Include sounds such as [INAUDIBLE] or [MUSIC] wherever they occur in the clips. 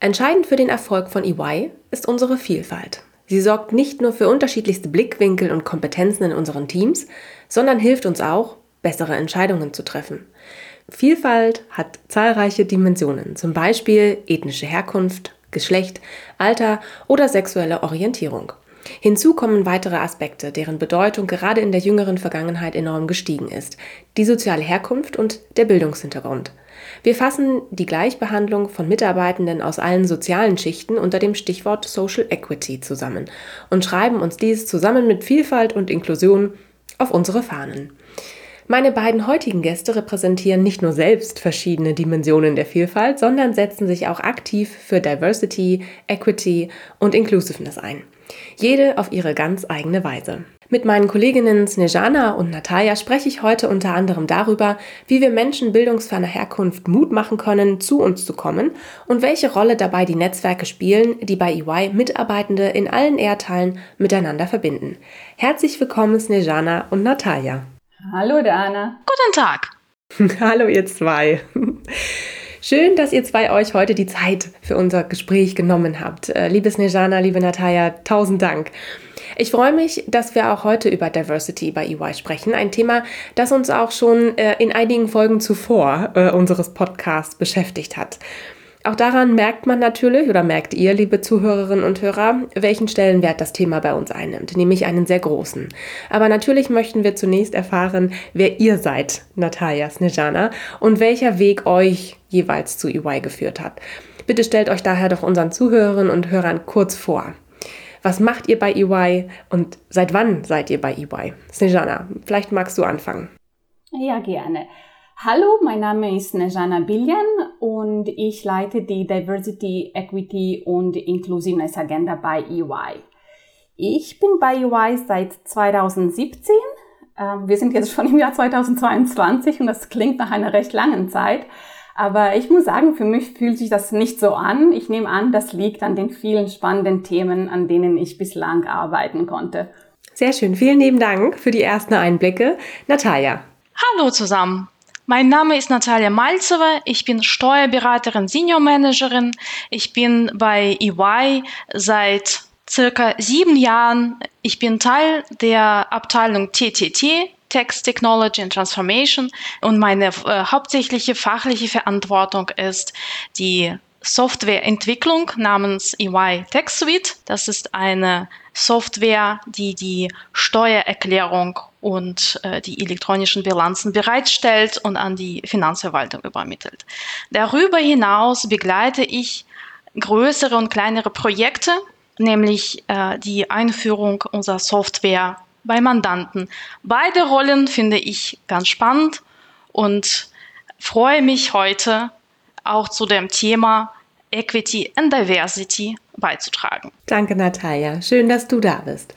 Entscheidend für den Erfolg von EY ist unsere Vielfalt. Sie sorgt nicht nur für unterschiedlichste Blickwinkel und Kompetenzen in unseren Teams, sondern hilft uns auch, bessere Entscheidungen zu treffen. Vielfalt hat zahlreiche Dimensionen, zum Beispiel ethnische Herkunft, Geschlecht, Alter oder sexuelle Orientierung. Hinzu kommen weitere Aspekte, deren Bedeutung gerade in der jüngeren Vergangenheit enorm gestiegen ist, die soziale Herkunft und der Bildungshintergrund. Wir fassen die Gleichbehandlung von Mitarbeitenden aus allen sozialen Schichten unter dem Stichwort Social Equity zusammen und schreiben uns dies zusammen mit Vielfalt und Inklusion auf unsere Fahnen. Meine beiden heutigen Gäste repräsentieren nicht nur selbst verschiedene Dimensionen der Vielfalt, sondern setzen sich auch aktiv für Diversity, Equity und Inclusiveness ein. Jede auf ihre ganz eigene Weise. Mit meinen Kolleginnen Snejana und Natalia spreche ich heute unter anderem darüber, wie wir Menschen bildungsferner Herkunft Mut machen können, zu uns zu kommen und welche Rolle dabei die Netzwerke spielen, die bei EY Mitarbeitende in allen Erdteilen miteinander verbinden. Herzlich willkommen Snejana und Natalia. Hallo Dana. Guten Tag. [LAUGHS] Hallo ihr zwei. Schön, dass ihr zwei euch heute die Zeit für unser Gespräch genommen habt. Äh, liebe Snejana, liebe Natalia, tausend Dank. Ich freue mich, dass wir auch heute über Diversity bei EY sprechen. Ein Thema, das uns auch schon äh, in einigen Folgen zuvor äh, unseres Podcasts beschäftigt hat. Auch daran merkt man natürlich oder merkt ihr, liebe Zuhörerinnen und Hörer, welchen Stellenwert das Thema bei uns einnimmt, nämlich einen sehr großen. Aber natürlich möchten wir zunächst erfahren, wer ihr seid, Natalia Snejana, und welcher Weg euch jeweils zu EY geführt hat. Bitte stellt euch daher doch unseren Zuhörerinnen und Hörern kurz vor. Was macht ihr bei EY und seit wann seid ihr bei EY? Snejana, vielleicht magst du anfangen. Ja, gerne. Hallo, mein Name ist Nejana Billian und ich leite die Diversity, Equity und Inclusiveness Agenda bei EY. Ich bin bei EY seit 2017. Ähm, wir sind jetzt schon im Jahr 2022 und das klingt nach einer recht langen Zeit. Aber ich muss sagen, für mich fühlt sich das nicht so an. Ich nehme an, das liegt an den vielen spannenden Themen, an denen ich bislang arbeiten konnte. Sehr schön. Vielen lieben Dank für die ersten Einblicke. Natalia. Hallo zusammen. Mein Name ist Natalia Malzewa. Ich bin Steuerberaterin, Senior Managerin. Ich bin bei EY seit circa sieben Jahren. Ich bin Teil der Abteilung TTT, Text Technology and Transformation. Und meine äh, hauptsächliche fachliche Verantwortung ist die Softwareentwicklung namens EY Text Suite. Das ist eine Software, die die Steuererklärung und äh, die elektronischen Bilanzen bereitstellt und an die Finanzverwaltung übermittelt. Darüber hinaus begleite ich größere und kleinere Projekte, nämlich äh, die Einführung unserer Software bei Mandanten. Beide Rollen finde ich ganz spannend und freue mich heute auch zu dem Thema Equity and Diversity beizutragen. Danke, Natalia. Schön, dass du da bist.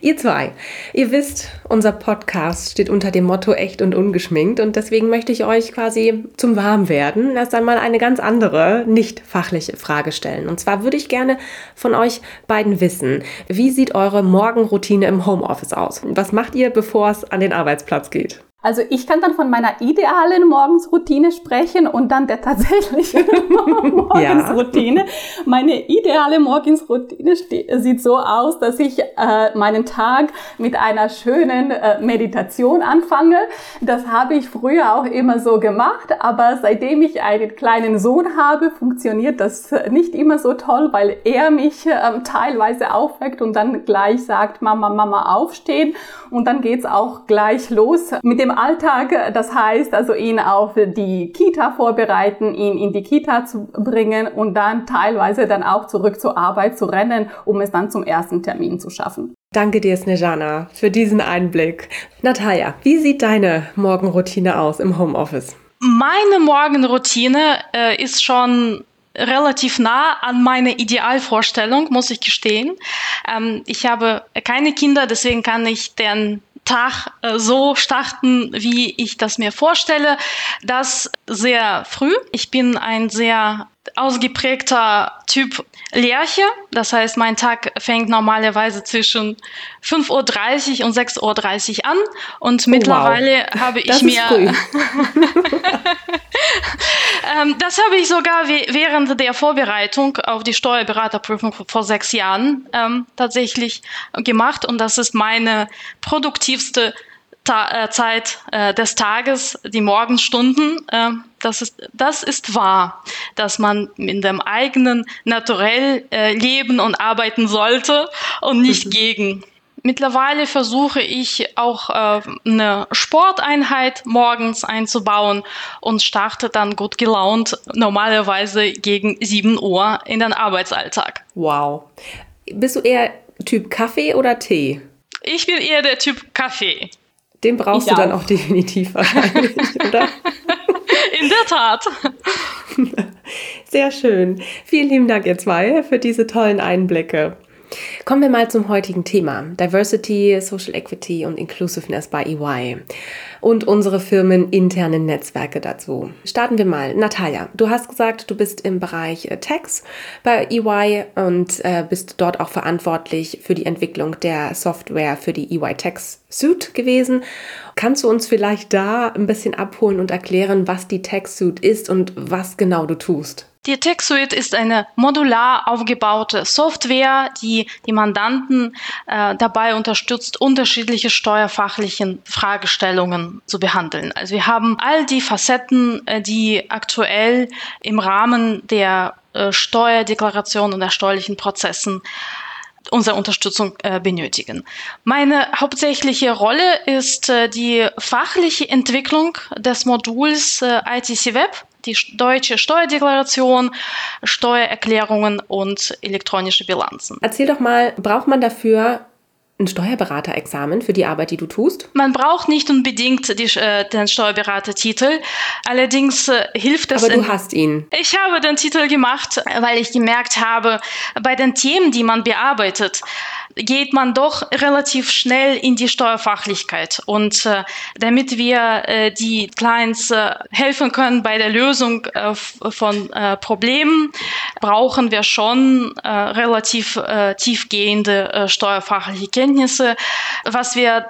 Ihr zwei, ihr wisst, unser Podcast steht unter dem Motto echt und ungeschminkt und deswegen möchte ich euch quasi zum Warmwerden erst einmal eine ganz andere, nicht fachliche Frage stellen. Und zwar würde ich gerne von euch beiden wissen, wie sieht eure Morgenroutine im Homeoffice aus? Was macht ihr, bevor es an den Arbeitsplatz geht? Also ich kann dann von meiner idealen Morgensroutine sprechen und dann der tatsächlichen [LAUGHS] Morgensroutine. Ja. Meine ideale Morgensroutine sieht so aus, dass ich äh, meinen Tag mit einer schönen äh, Meditation anfange. Das habe ich früher auch immer so gemacht, aber seitdem ich einen kleinen Sohn habe, funktioniert das nicht immer so toll, weil er mich äh, teilweise aufweckt und dann gleich sagt, Mama, Mama, aufstehen. Und dann geht's auch gleich los mit dem dem Alltag. Das heißt also ihn auf die Kita vorbereiten, ihn in die Kita zu bringen und dann teilweise dann auch zurück zur Arbeit zu rennen, um es dann zum ersten Termin zu schaffen. Danke dir, Snejana, für diesen Einblick. Natalia, wie sieht deine Morgenroutine aus im Homeoffice? Meine Morgenroutine äh, ist schon relativ nah an meine Idealvorstellung, muss ich gestehen. Ähm, ich habe keine Kinder, deswegen kann ich den Tag äh, so starten, wie ich das mir vorstelle. Das sehr früh. Ich bin ein sehr ausgeprägter Typ Lerche. Das heißt, mein Tag fängt normalerweise zwischen 5.30 Uhr und 6.30 Uhr an. Und oh, mittlerweile wow. habe ich das mir. [LAUGHS] ähm, das habe ich sogar während der Vorbereitung auf die Steuerberaterprüfung vor sechs Jahren ähm, tatsächlich gemacht. Und das ist meine produktivste Ta äh, Zeit äh, des Tages, die Morgenstunden. Äh, das, ist, das ist wahr, dass man in dem eigenen Naturell äh, leben und arbeiten sollte und nicht mhm. gegen. Mittlerweile versuche ich auch äh, eine Sporteinheit morgens einzubauen und starte dann gut gelaunt normalerweise gegen 7 Uhr in den Arbeitsalltag. Wow. Bist du eher Typ Kaffee oder Tee? Ich bin eher der Typ Kaffee. Den brauchst ich du dann auch [LAUGHS] definitiv wahrscheinlich, oder? [LAUGHS] In der Tat. [LAUGHS] Sehr schön. Vielen lieben Dank, ihr zwei, für diese tollen Einblicke. Kommen wir mal zum heutigen Thema. Diversity, Social Equity und Inclusiveness bei EY und unsere firmeninternen Netzwerke dazu. Starten wir mal. Natalia, du hast gesagt, du bist im Bereich äh, Tax bei EY und äh, bist dort auch verantwortlich für die Entwicklung der Software für die EY Tax Suite gewesen. Kannst du uns vielleicht da ein bisschen abholen und erklären, was die Tax Suite ist und was genau du tust? Die TechSuite ist eine modular aufgebaute Software, die die Mandanten äh, dabei unterstützt, unterschiedliche steuerfachlichen Fragestellungen zu behandeln. Also wir haben all die Facetten, äh, die aktuell im Rahmen der äh, Steuerdeklaration und der steuerlichen Prozessen unsere Unterstützung äh, benötigen. Meine hauptsächliche Rolle ist äh, die fachliche Entwicklung des Moduls äh, ITC Web die deutsche Steuerdeklaration, Steuererklärungen und elektronische Bilanzen. Erzähl doch mal, braucht man dafür ein Steuerberaterexamen für die Arbeit, die du tust? Man braucht nicht unbedingt die, äh, den Steuerberatertitel. Allerdings äh, hilft es. Aber du hast ihn. Ich habe den Titel gemacht, weil ich gemerkt habe, bei den Themen, die man bearbeitet, geht man doch relativ schnell in die Steuerfachlichkeit. Und äh, damit wir äh, die Clients äh, helfen können bei der Lösung äh, von äh, Problemen, brauchen wir schon äh, relativ äh, tiefgehende äh, steuerfachliche Kenntnisse. Was wir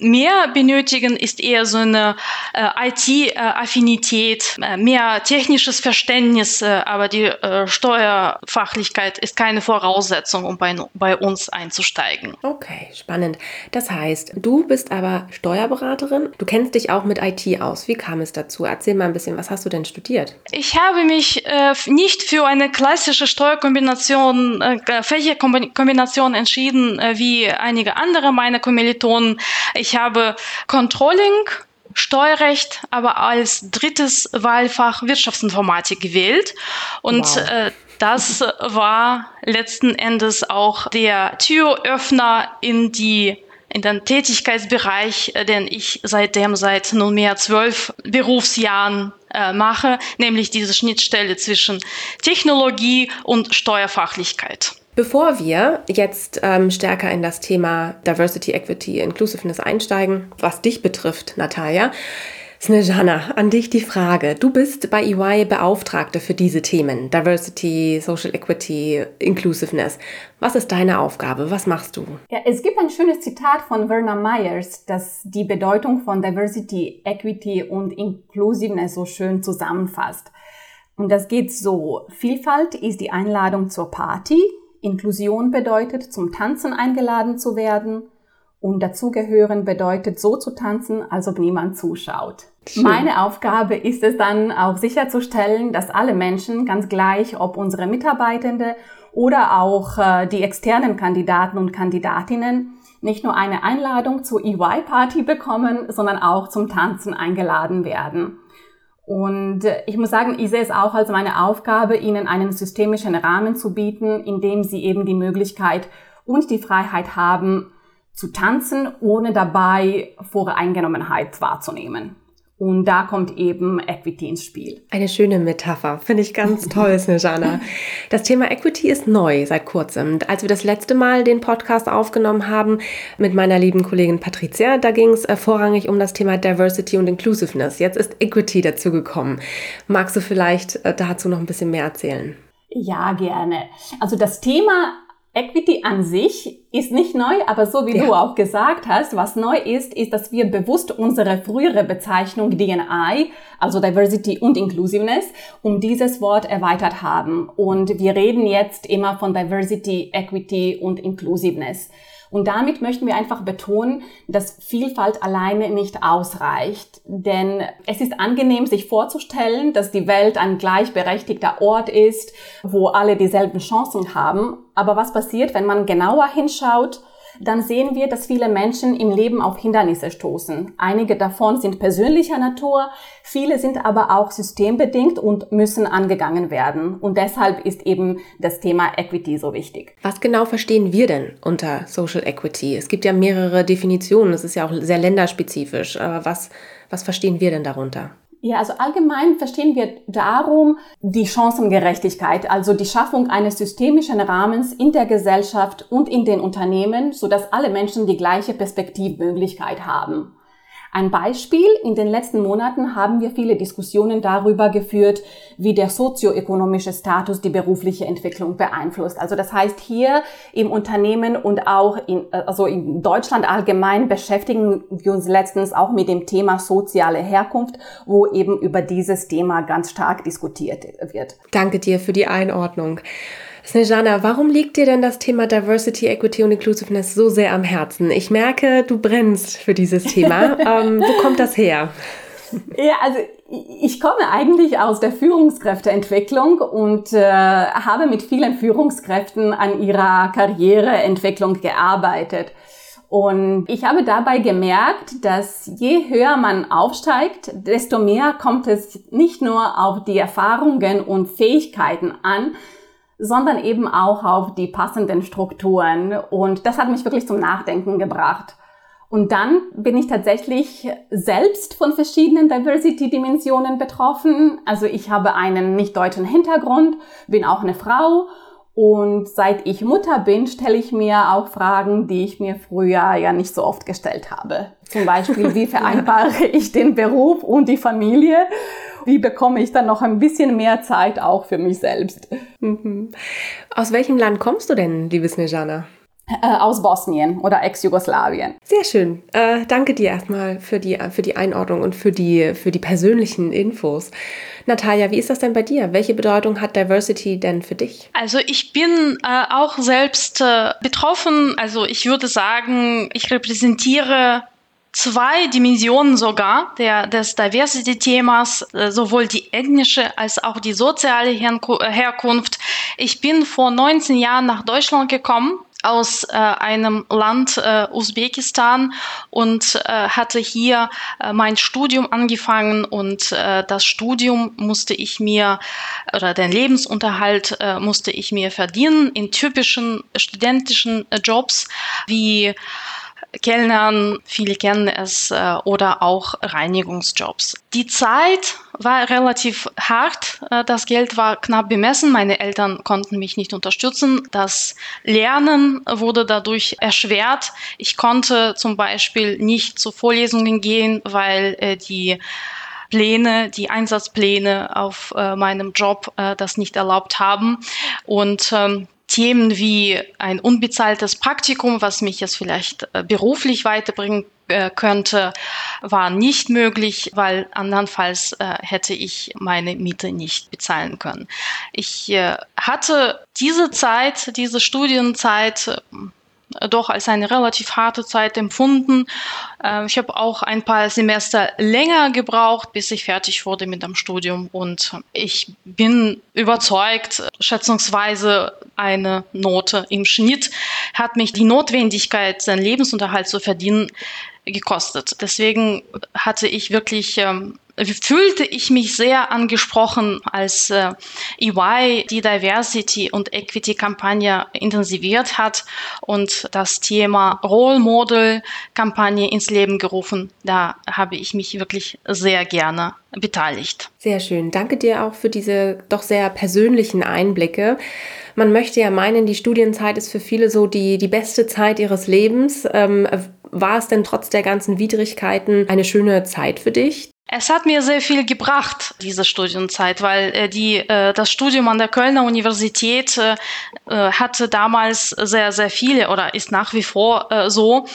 mehr benötigen, ist eher so eine äh, IT-Affinität, äh, mehr technisches Verständnis, äh, aber die äh, Steuerfachlichkeit ist keine Voraussetzung, um bei, bei uns einzusteigen. Okay, spannend. Das heißt, du bist aber Steuerberaterin, du kennst dich auch mit IT aus. Wie kam es dazu? Erzähl mal ein bisschen, was hast du denn studiert? Ich habe mich äh, nicht für eine klassische Steuerkombination, äh, Fächerkombination entschieden, äh, wie einige andere meiner Kommilitonen. Ich ich habe Controlling, Steuerrecht, aber als drittes Wahlfach Wirtschaftsinformatik gewählt. Und wow. äh, das war letzten Endes auch der Türöffner in die in den Tätigkeitsbereich, äh, den ich seitdem seit nunmehr zwölf Berufsjahren äh, mache, nämlich diese Schnittstelle zwischen Technologie und Steuerfachlichkeit. Bevor wir jetzt ähm, stärker in das Thema Diversity, Equity, Inclusiveness einsteigen, was dich betrifft, Natalia, Snejana, an dich die Frage. Du bist bei EY Beauftragte für diese Themen, Diversity, Social Equity, Inclusiveness. Was ist deine Aufgabe? Was machst du? Ja, es gibt ein schönes Zitat von Werner Myers, das die Bedeutung von Diversity, Equity und Inclusiveness so schön zusammenfasst. Und das geht so. Vielfalt ist die Einladung zur Party, Inklusion bedeutet, zum Tanzen eingeladen zu werden und dazugehören bedeutet, so zu tanzen, als ob niemand zuschaut. Schön. Meine Aufgabe ist es dann auch sicherzustellen, dass alle Menschen, ganz gleich ob unsere Mitarbeitende oder auch äh, die externen Kandidaten und Kandidatinnen, nicht nur eine Einladung zur EY-Party bekommen, sondern auch zum Tanzen eingeladen werden. Und äh, ich muss sagen, ich sehe es auch als meine Aufgabe, Ihnen einen systemischen Rahmen zu bieten, in dem Sie eben die Möglichkeit und die Freiheit haben, zu tanzen, ohne dabei Voreingenommenheit wahrzunehmen. Und da kommt eben Equity ins Spiel. Eine schöne Metapher, finde ich ganz toll, [LAUGHS] Snejana. Das Thema Equity ist neu seit kurzem. Als wir das letzte Mal den Podcast aufgenommen haben mit meiner lieben Kollegin Patricia, da ging es äh, vorrangig um das Thema Diversity und Inclusiveness. Jetzt ist Equity dazugekommen. Magst du vielleicht äh, dazu noch ein bisschen mehr erzählen? Ja, gerne. Also das Thema Equity an sich ist nicht neu, aber so wie ja. du auch gesagt hast, was neu ist, ist, dass wir bewusst unsere frühere Bezeichnung DNI, also Diversity und Inclusiveness, um dieses Wort erweitert haben. Und wir reden jetzt immer von Diversity, Equity und Inclusiveness. Und damit möchten wir einfach betonen, dass Vielfalt alleine nicht ausreicht. Denn es ist angenehm, sich vorzustellen, dass die Welt ein gleichberechtigter Ort ist, wo alle dieselben Chancen haben. Aber was passiert, wenn man genauer hinschaut? Dann sehen wir, dass viele Menschen im Leben auf Hindernisse stoßen. Einige davon sind persönlicher Natur, viele sind aber auch systembedingt und müssen angegangen werden. Und deshalb ist eben das Thema Equity so wichtig. Was genau verstehen wir denn unter Social Equity? Es gibt ja mehrere Definitionen, es ist ja auch sehr länderspezifisch. Aber was, was verstehen wir denn darunter? Ja, also allgemein verstehen wir darum die Chancengerechtigkeit, also die Schaffung eines systemischen Rahmens in der Gesellschaft und in den Unternehmen, so dass alle Menschen die gleiche Perspektivmöglichkeit haben. Ein Beispiel, in den letzten Monaten haben wir viele Diskussionen darüber geführt, wie der sozioökonomische Status die berufliche Entwicklung beeinflusst. Also das heißt, hier im Unternehmen und auch in, also in Deutschland allgemein beschäftigen wir uns letztens auch mit dem Thema soziale Herkunft, wo eben über dieses Thema ganz stark diskutiert wird. Danke dir für die Einordnung. Snejana, warum liegt dir denn das Thema Diversity, Equity und Inclusiveness so sehr am Herzen? Ich merke, du brennst für dieses Thema. [LAUGHS] ähm, wo kommt das her? Ja, also ich komme eigentlich aus der Führungskräfteentwicklung und äh, habe mit vielen Führungskräften an ihrer Karriereentwicklung gearbeitet. Und ich habe dabei gemerkt, dass je höher man aufsteigt, desto mehr kommt es nicht nur auf die Erfahrungen und Fähigkeiten an, sondern eben auch auf die passenden Strukturen. Und das hat mich wirklich zum Nachdenken gebracht. Und dann bin ich tatsächlich selbst von verschiedenen Diversity-Dimensionen betroffen. Also ich habe einen nicht deutschen Hintergrund, bin auch eine Frau und seit ich Mutter bin, stelle ich mir auch Fragen, die ich mir früher ja nicht so oft gestellt habe. Zum Beispiel, wie [LAUGHS] vereinbare ich den Beruf und die Familie? Wie bekomme ich dann noch ein bisschen mehr Zeit auch für mich selbst? Mhm. Aus welchem Land kommst du denn, liebe Snejana? Äh, aus Bosnien oder Ex-Jugoslawien. Sehr schön. Äh, danke dir erstmal für die, für die Einordnung und für die, für die persönlichen Infos. Natalia, wie ist das denn bei dir? Welche Bedeutung hat Diversity denn für dich? Also ich bin äh, auch selbst äh, betroffen. Also ich würde sagen, ich repräsentiere zwei Dimensionen sogar der, des Diversity-Themas, äh, sowohl die ethnische als auch die soziale Herkunft. Ich bin vor 19 Jahren nach Deutschland gekommen aus äh, einem Land äh, Usbekistan und äh, hatte hier äh, mein Studium angefangen und äh, das Studium musste ich mir oder den Lebensunterhalt äh, musste ich mir verdienen in typischen studentischen äh, Jobs wie Kellnern, viele kennen es, äh, oder auch Reinigungsjobs. Die Zeit war relativ hart. Äh, das Geld war knapp bemessen. Meine Eltern konnten mich nicht unterstützen. Das Lernen wurde dadurch erschwert. Ich konnte zum Beispiel nicht zu Vorlesungen gehen, weil äh, die Pläne, die Einsatzpläne auf meinem Job das nicht erlaubt haben. Und ähm, Themen wie ein unbezahltes Praktikum, was mich jetzt vielleicht äh, beruflich weiterbringen äh, könnte, war nicht möglich, weil andernfalls äh, hätte ich meine Miete nicht bezahlen können. Ich hatte diese Zeit, diese Studienzeit doch als eine relativ harte Zeit empfunden. Ähm, ich habe auch ein paar Semester länger gebraucht, bis ich fertig wurde mit dem Studium und ich bin überzeugt, schätzungsweise eine Note im Schnitt hat mich die Notwendigkeit, seinen Lebensunterhalt zu verdienen, gekostet. Deswegen hatte ich wirklich ähm, fühlte ich mich sehr angesprochen, als äh, EY die Diversity und Equity Kampagne intensiviert hat und das Thema Role Model Kampagne ins Leben gerufen. Da habe ich mich wirklich sehr gerne beteiligt. Sehr schön. Danke dir auch für diese doch sehr persönlichen Einblicke. Man möchte ja meinen, die Studienzeit ist für viele so die, die beste Zeit ihres Lebens. Ähm, war es denn trotz der ganzen Widrigkeiten eine schöne Zeit für dich? Es hat mir sehr viel gebracht, diese Studienzeit, weil äh, die, äh, das Studium an der Kölner Universität äh, hatte damals sehr, sehr viele oder ist nach wie vor so,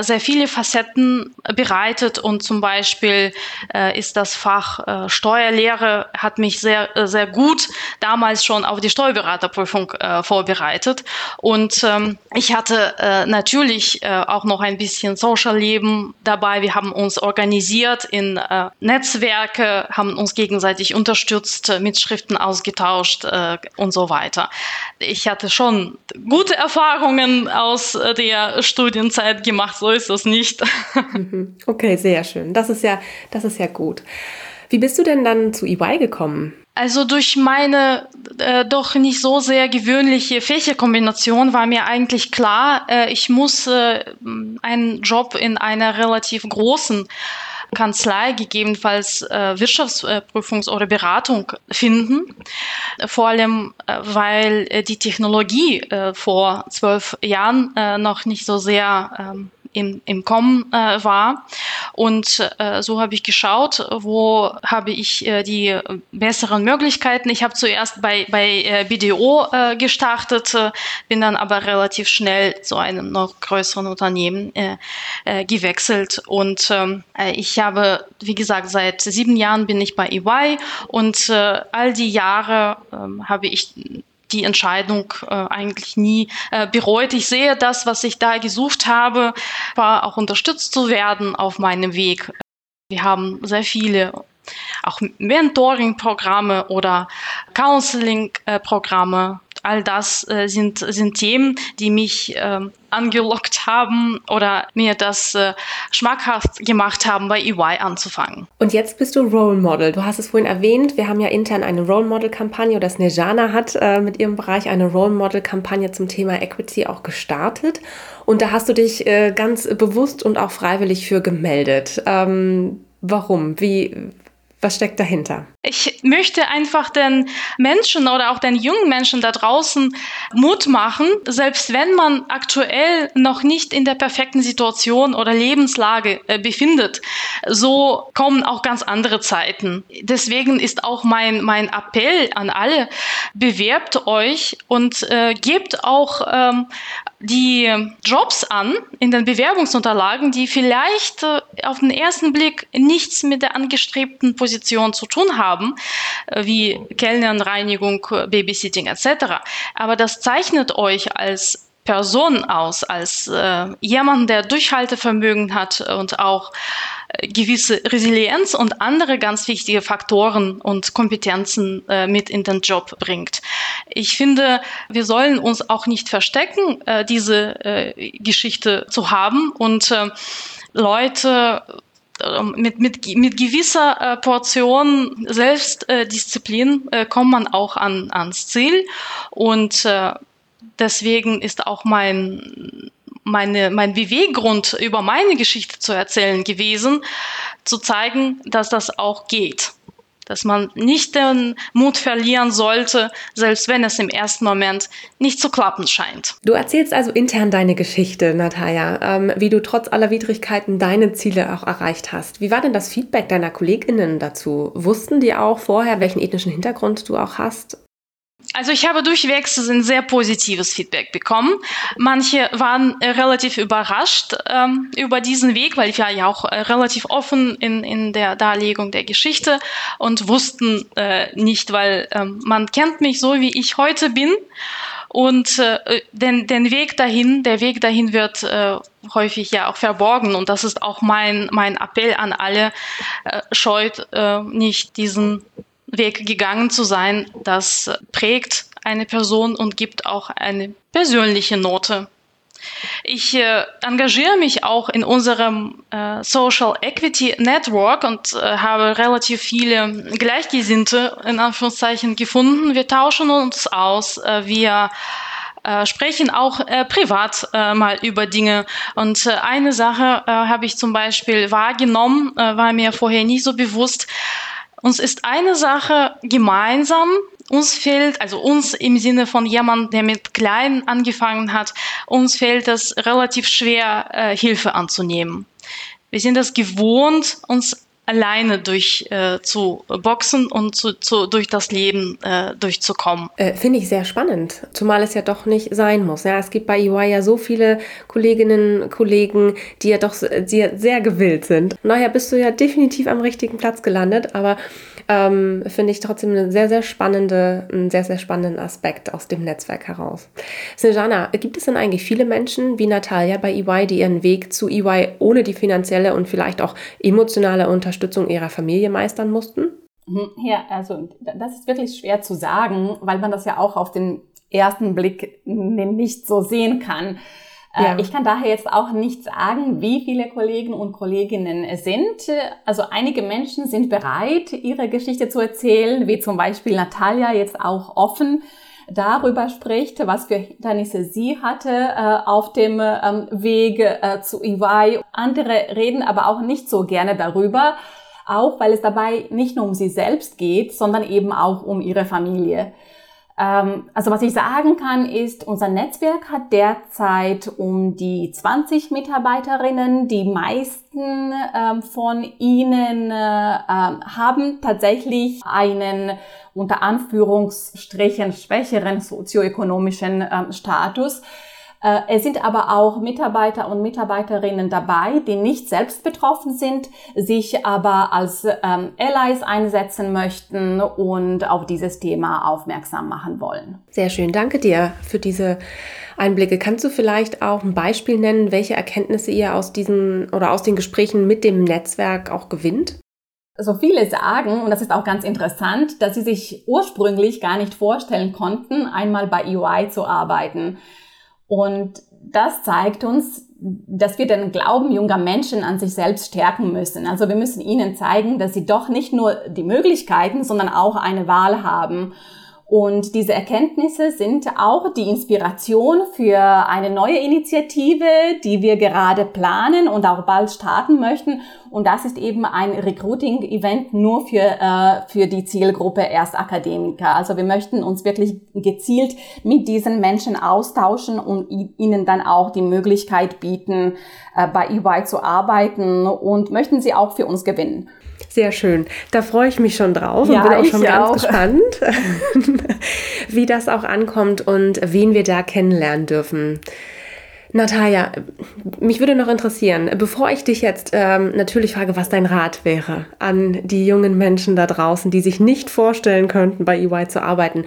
sehr viele Facetten bereitet und zum Beispiel ist das Fach Steuerlehre hat mich sehr, sehr gut damals schon auf die Steuerberaterprüfung vorbereitet und ähm, ich hatte natürlich auch noch ein bisschen Social Leben dabei. Wir haben uns organisiert in Netzwerke, haben uns gegenseitig unterstützt, Mitschriften ausgetauscht äh, und so weiter. Ich hatte schon gute Erfahrungen aus äh, der Studienzeit gemacht, so ist es nicht. [LAUGHS] Mhm. Okay, sehr schön. Das ist ja, das ist ja gut. Wie bist du denn dann zu EY gekommen? Also durch meine äh, doch nicht so sehr gewöhnliche Fächerkombination war mir eigentlich klar, äh, ich muss äh, einen Job in einer relativ großen Kanzlei, gegebenenfalls äh, Wirtschaftsprüfungs- oder Beratung finden. Vor allem, äh, weil äh, die Technologie äh, vor zwölf Jahren noch nicht so sehr ähm, im, im Kommen äh, war. Und äh, so habe ich geschaut, wo habe ich äh, die besseren Möglichkeiten. Ich habe zuerst bei, bei äh, BDO äh, gestartet, äh, bin dann aber relativ schnell zu einem noch größeren Unternehmen gewechselt. Und ähm, äh, ich habe, wie gesagt, seit sieben Jahren bin ich bei EY und all die Jahre äh, habe ich die Entscheidung äh, eigentlich nie äh, bereut. Ich sehe das, was ich da gesucht habe, war auch unterstützt zu werden auf meinem Weg. Wir haben sehr viele auch Mentoring-Programme oder Counseling-Programme all das äh, sind, sind Themen, die mich äh, angelockt haben oder mir das äh, schmackhaft gemacht haben, bei EY anzufangen. Und jetzt bist du Role Model. Du hast es vorhin erwähnt, wir haben ja intern eine Role Model-Kampagne oder Snejana hat äh, mit ihrem Bereich eine Role Model-Kampagne zum Thema Equity auch gestartet. Und da hast du dich äh, ganz bewusst und auch freiwillig für gemeldet. Ähm, warum? Wie, was steckt dahinter? Ich möchte einfach den Menschen oder auch den jungen Menschen da draußen Mut machen, selbst wenn man aktuell noch nicht in der perfekten Situation oder Lebenslage äh, befindet. So kommen auch ganz andere Zeiten. Deswegen ist auch mein, mein Appell an alle, bewerbt euch und äh, gebt auch ähm, die Jobs an in den Bewerbungsunterlagen, die vielleicht äh, auf den ersten Blick nichts mit der angestrebten Position zu tun haben, äh, wie Kellnern, Reinigung, Babysitting etc. Aber das zeichnet euch als Person aus, als äh, jemand, der Durchhaltevermögen hat und auch gewisse Resilienz und andere ganz wichtige Faktoren und Kompetenzen äh, mit in den Job bringt. Ich finde, wir sollen uns auch nicht verstecken, äh, diese äh, Geschichte zu haben und äh, Leute ähm, mit, mit, mit gewisser äh, Portion Selbstdisziplin äh, kommt man auch an, ans Ziel und deswegen ist auch mein meine, mein Beweggrund, über meine Geschichte zu erzählen gewesen, zu zeigen, dass das auch geht. Dass man nicht den Mut verlieren sollte, selbst wenn es im ersten Moment nicht zu klappen scheint. Du erzählst also intern deine Geschichte, Natalia, ähm, wie du trotz aller Widrigkeiten deine Ziele auch erreicht hast. Wie war denn das Feedback deiner KollegInnen dazu? Wussten die auch vorher, welchen ethnischen Hintergrund du auch hast? Also ich habe durchwegs ein sehr positives Feedback bekommen. Manche waren relativ überrascht ähm, über diesen Weg, weil ich war ja auch äh, relativ offen in, in der Darlegung der Geschichte und wussten äh, nicht, weil ähm, man kennt mich so, wie ich heute bin. Und äh, den, den Weg dahin, der Weg dahin wird äh, häufig ja auch verborgen. Und das ist auch mein, mein Appell an alle, äh, scheut äh, nicht diesen Weg gegangen zu sein, das prägt eine Person und gibt auch eine persönliche Note. Ich äh, engagiere mich auch in unserem äh, Social Equity Network und äh, habe relativ viele Gleichgesinnte in Anführungszeichen gefunden. Wir tauschen uns aus, äh, wir äh, sprechen auch äh, privat mal über Dinge. Und eine Sache habe ich zum Beispiel wahrgenommen, war mir vorher nicht so bewusst. Uns ist eine Sache gemeinsam, uns fehlt, also uns im Sinne von jemand, der mit klein angefangen hat, uns fällt es relativ schwer, äh, Hilfe anzunehmen. Wir sind es gewohnt, uns alleine durch äh, zu boxen und zu, zu, durch das Leben äh, durchzukommen. Äh, Finde ich sehr spannend, zumal es ja doch nicht sein muss. Ja, es gibt bei EY ja so viele Kolleginnen, Kollegen, die ja doch die sehr gewillt sind. Naja, bist du ja definitiv am richtigen Platz gelandet, aber ähm, finde ich trotzdem eine sehr, sehr spannende, einen sehr, sehr spannenden Aspekt aus dem Netzwerk heraus. Snejana, gibt es denn eigentlich viele Menschen wie Natalia bei EY, die ihren Weg zu EY ohne die finanzielle und vielleicht auch emotionale Unterstützung ihrer Familie meistern mussten? Mhm. Ja, also das ist wirklich schwer zu sagen, weil man das ja auch auf den ersten Blick nicht so sehen kann. Äh, ja. Ich kann daher jetzt auch nicht sagen, wie viele Kollegen und Kolleginnen es sind. Also einige Menschen sind bereit, ihre Geschichte zu erzählen, wie zum Beispiel Natalia jetzt auch offen darüber spricht, was für Hindernisse sie hatte äh, auf dem ähm, Weg äh, zu EY. Andere reden aber auch nicht so gerne darüber, auch weil es dabei nicht nur um sie selbst geht, sondern eben auch um ihre Familie. Ähm, also was ich sagen kann, ist, unser Netzwerk hat derzeit um die 20 Mitarbeiterinnen. Die meisten ähm, von ihnen äh, haben tatsächlich einen unter Anführungsstrichen schwächeren sozioökonomischen ähm, Status. Äh, es sind aber auch Mitarbeiter und Mitarbeiterinnen dabei, die nicht selbst betroffen sind, sich aber als ähm, Allies einsetzen möchten und auf dieses Thema aufmerksam machen wollen. Sehr schön, danke dir für diese Einblicke. Kannst du vielleicht auch ein Beispiel nennen, welche Erkenntnisse ihr aus diesen oder aus den Gesprächen mit dem Netzwerk auch gewinnt? So viele sagen, und das ist auch ganz interessant, dass sie sich ursprünglich gar nicht vorstellen konnten, einmal bei EY zu arbeiten. Und das zeigt uns, dass wir den Glauben junger Menschen an sich selbst stärken müssen. Also wir müssen ihnen zeigen, dass sie doch nicht nur die Möglichkeiten, sondern auch eine Wahl haben. Und diese Erkenntnisse sind auch die Inspiration für eine neue Initiative, die wir gerade planen und auch bald starten möchten. Und das ist eben ein Recruiting-Event nur für, äh, für die Zielgruppe Erstakademiker. Also wir möchten uns wirklich gezielt mit diesen Menschen austauschen und ihnen dann auch die Möglichkeit bieten, äh, bei EY zu arbeiten und möchten sie auch für uns gewinnen. Sehr schön. Da freue ich mich schon drauf ja, und bin auch schon ganz auch. gespannt, [LAUGHS] wie das auch ankommt und wen wir da kennenlernen dürfen. Natalia, mich würde noch interessieren, bevor ich dich jetzt ähm, natürlich frage, was dein Rat wäre an die jungen Menschen da draußen, die sich nicht vorstellen könnten, bei EY zu arbeiten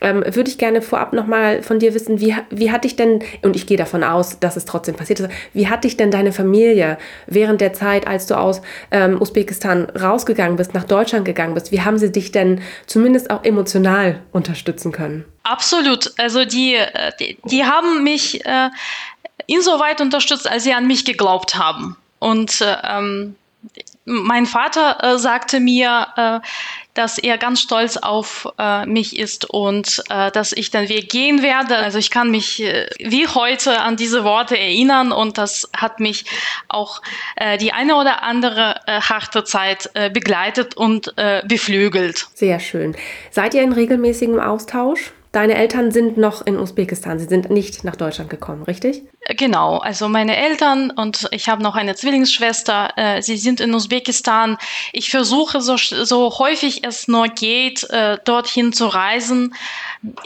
ähm, würde ich gerne vorab nochmal von dir wissen, wie, wie hat dich denn, und ich gehe davon aus, dass es trotzdem passiert ist, wie hat dich denn deine Familie während der Zeit, als du aus ähm, Usbekistan rausgegangen bist, nach Deutschland gegangen bist, wie haben sie dich denn zumindest auch emotional unterstützen können? Absolut. Also die, äh, die, die haben mich äh, insoweit unterstützt, als sie an mich geglaubt haben. Und äh, ähm, mein Vater äh, sagte mir, äh, dass er ganz stolz auf äh, mich ist und äh, dass ich den Weg gehen werde. Also ich kann mich äh, wie heute an diese Worte erinnern und das hat mich auch äh, die eine oder andere äh, harte Zeit äh, begleitet und äh, beflügelt. Sehr schön. Seid ihr in regelmäßigem Austausch? Deine Eltern sind noch in Usbekistan, sie sind nicht nach Deutschland gekommen, richtig? Genau, also meine Eltern und ich habe noch eine Zwillingsschwester, äh, sie sind in Usbekistan. Ich versuche so, so häufig es nur geht, äh, dorthin zu reisen.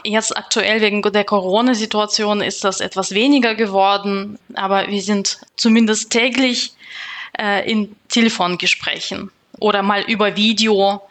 Jetzt aktuell wegen der Corona-Situation ist das etwas weniger geworden, aber wir sind zumindest täglich äh, in Telefongesprächen oder mal über Video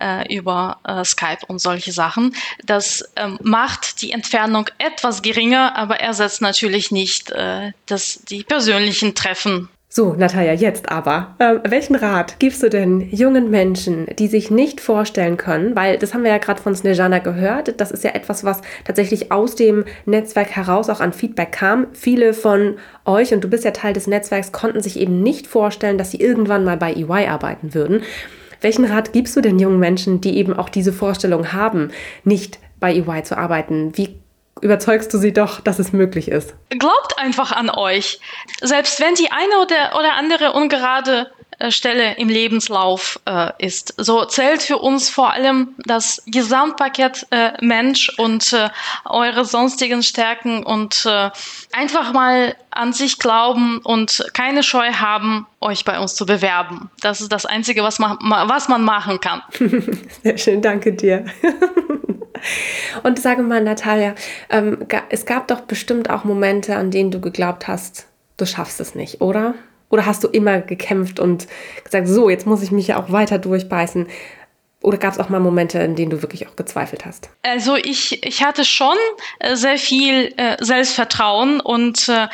äh, über äh, Skype und solche Sachen. Das ähm, macht die Entfernung etwas geringer, aber ersetzt natürlich nicht äh, das, die persönlichen Treffen. So, Natalia, jetzt aber. Äh, welchen Rat gibst du denn jungen Menschen, die sich nicht vorstellen können, weil das haben wir ja gerade von Snejana gehört, das ist ja etwas, was tatsächlich aus dem Netzwerk heraus auch an Feedback kam. Viele von euch, und du bist ja Teil des Netzwerks, konnten sich eben nicht vorstellen, dass sie irgendwann mal bei EY arbeiten würden. Welchen Rat gibst du den jungen Menschen, die eben auch diese Vorstellung haben, nicht bei EY zu arbeiten? Wie überzeugst du sie doch, dass es möglich ist. Glaubt einfach an euch. Selbst wenn die eine oder, oder andere ungerade äh, Stelle im Lebenslauf äh, ist. So zählt für uns vor allem das Gesamtpaket äh, Mensch und äh, eure sonstigen Stärken und äh, einfach mal an sich glauben und keine Scheu haben, euch bei uns zu bewerben. Das ist das Einzige, was man, was man machen kann. [LAUGHS] Sehr schön, danke dir. [LAUGHS] [LAUGHS] Und sage mal, Natalia, ähm, es gab doch bestimmt auch Momente, an denen du geglaubt hast, du schaffst es nicht, oder? Oder hast du immer gekämpft und gesagt, so, jetzt muss ich mich ja auch weiter durchbeißen? Oder gab es auch mal Momente, in denen du wirklich auch gezweifelt hast? Also ich, ich hatte schon äh, sehr viel äh, Selbstvertrauen und äh,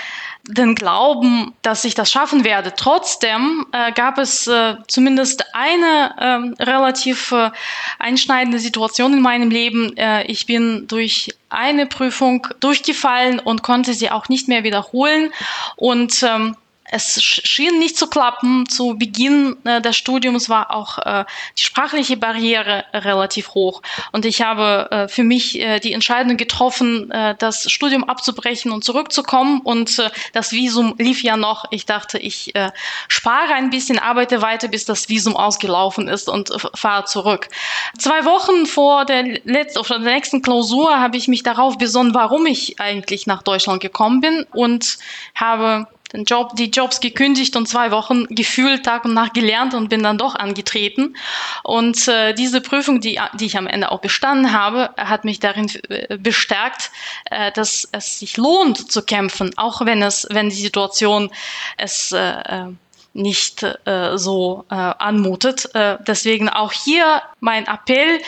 den Glauben, dass ich das schaffen werde. Trotzdem äh, gab es äh, zumindest eine ähm, relativ äh, einschneidende Situation in meinem Leben. Äh, ich bin durch eine Prüfung durchgefallen und konnte sie auch nicht mehr wiederholen. Und ähm, es schien nicht zu klappen. Zu Beginn äh, des Studiums war auch äh, die sprachliche Barriere relativ hoch. Und ich habe äh, für mich äh, die Entscheidung getroffen, äh, das Studium abzubrechen und zurückzukommen. Und äh, das Visum lief ja noch. Ich dachte, ich äh, spare ein bisschen, arbeite weiter, bis das Visum ausgelaufen ist und äh, fahre zurück. Zwei Wochen vor der, letzten, oder der nächsten Klausur habe ich mich darauf besonnen, warum ich eigentlich nach Deutschland gekommen bin und habe den Job, die Jobs gekündigt und zwei Wochen gefühlt Tag und Nacht gelernt und bin dann doch angetreten. Und äh, diese Prüfung, die, die ich am Ende auch bestanden habe, hat mich darin äh, bestärkt, äh, dass es sich lohnt zu kämpfen, auch wenn es, wenn die Situation es äh, äh nicht äh, so äh, anmutet. Äh, deswegen auch hier mein Appell,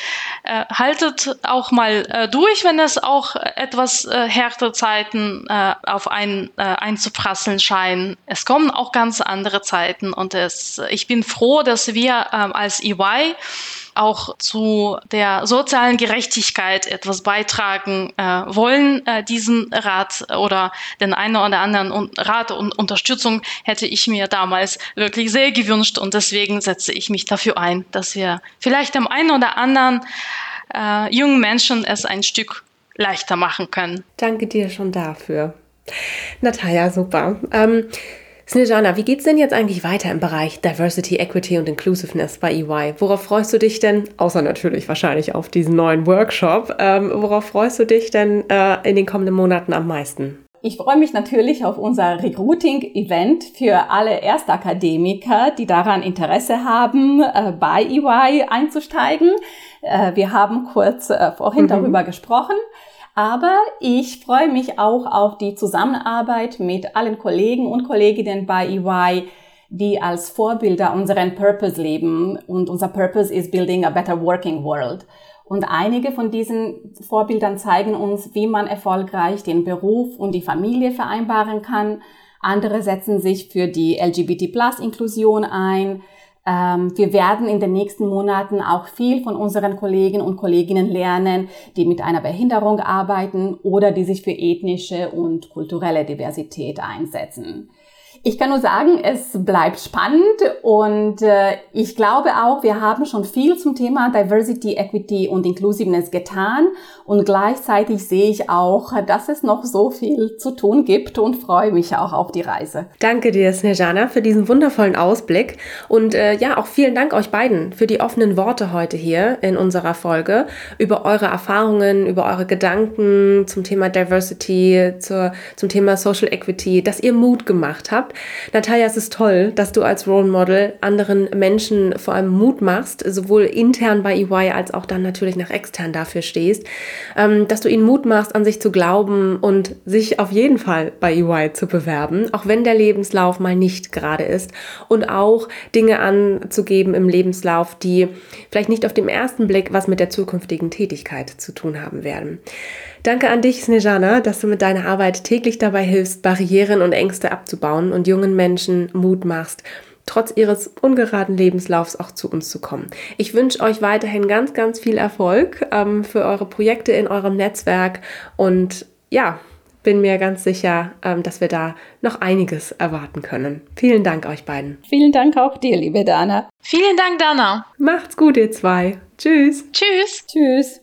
äh, haltet auch mal äh, durch, wenn es auch etwas äh, härtere Zeiten äh, auf einen äh, einzuprasseln scheinen. Es kommen auch ganz andere Zeiten und es, ich bin froh, dass wir äh, als EY auch zu der sozialen Gerechtigkeit etwas beitragen äh, wollen, äh, diesen Rat oder den einen oder anderen Rat und Unterstützung hätte ich mir damals wirklich sehr gewünscht und deswegen setze ich mich dafür ein, dass wir vielleicht dem einen oder anderen äh, jungen Menschen es ein Stück leichter machen können. Danke dir schon dafür. Natalia, super. Ähm, Snejana, wie geht's denn jetzt eigentlich weiter im Bereich Diversity, Equity und Inclusiveness bei EY? Worauf freust du dich denn, außer natürlich wahrscheinlich auf diesen neuen Workshop, ähm, worauf freust du dich denn äh, in den kommenden Monaten am meisten? Ich freue mich natürlich auf unser Recruiting-Event für alle Erstakademiker, die daran Interesse haben, äh, bei EY einzusteigen. Äh, wir haben kurz äh, vorhin mhm. darüber gesprochen. Aber ich freue mich auch auf die Zusammenarbeit mit allen Kollegen und Kolleginnen bei EY, die als Vorbilder unseren Purpose leben. Und unser Purpose ist Building a Better Working World. Und einige von diesen Vorbildern zeigen uns, wie man erfolgreich den Beruf und die Familie vereinbaren kann. Andere setzen sich für die LGBT-Plus-Inklusion ein. Ähm, wir werden in den nächsten Monaten auch viel von unseren Kollegen und Kolleginnen lernen, die mit einer Behinderung arbeiten oder die sich für ethnische und kulturelle Diversität einsetzen. Ich kann nur sagen, es bleibt spannend und äh, ich glaube auch, wir haben schon viel zum Thema Diversity, Equity und Inclusiveness getan und gleichzeitig sehe ich auch, dass es noch so viel zu tun gibt und freue mich auch auf die Reise. Danke dir, Snejana, für diesen wundervollen Ausblick und äh, ja, auch vielen Dank euch beiden für die offenen Worte heute hier in unserer Folge über eure Erfahrungen, über eure Gedanken zum Thema Diversity, zur, zum Thema Social Equity, dass ihr Mut gemacht habt habt. Natalia, es ist toll, dass du als Role Model anderen Menschen vor allem Mut machst, sowohl intern bei EY als auch dann natürlich nach extern dafür stehst, ähm, dass du ihnen Mut machst, an sich zu glauben und sich auf jeden Fall bei EY zu bewerben, auch wenn der Lebenslauf mal nicht gerade ist und auch Dinge anzugeben im Lebenslauf, die vielleicht nicht auf dem ersten Blick was mit der zukünftigen Tätigkeit zu tun haben werden. Danke an dich, Snejana, dass du mit deiner Arbeit täglich dabei hilfst, Barrieren und Ängste abzubauen und jungen Menschen Mut machst, trotz ihres ungeraden Lebenslaufs auch zu uns zu kommen. Ich wünsche euch weiterhin ganz, ganz viel Erfolg ähm, für eure Projekte in eurem Netzwerk und ja, bin mir ganz sicher, ähm, dass wir da noch einiges erwarten können. Vielen Dank euch beiden. Vielen Dank auch dir, liebe Dana. Vielen Dank, Dana. Macht's gut, ihr zwei. Tschüss. Tschüss. Tschüss.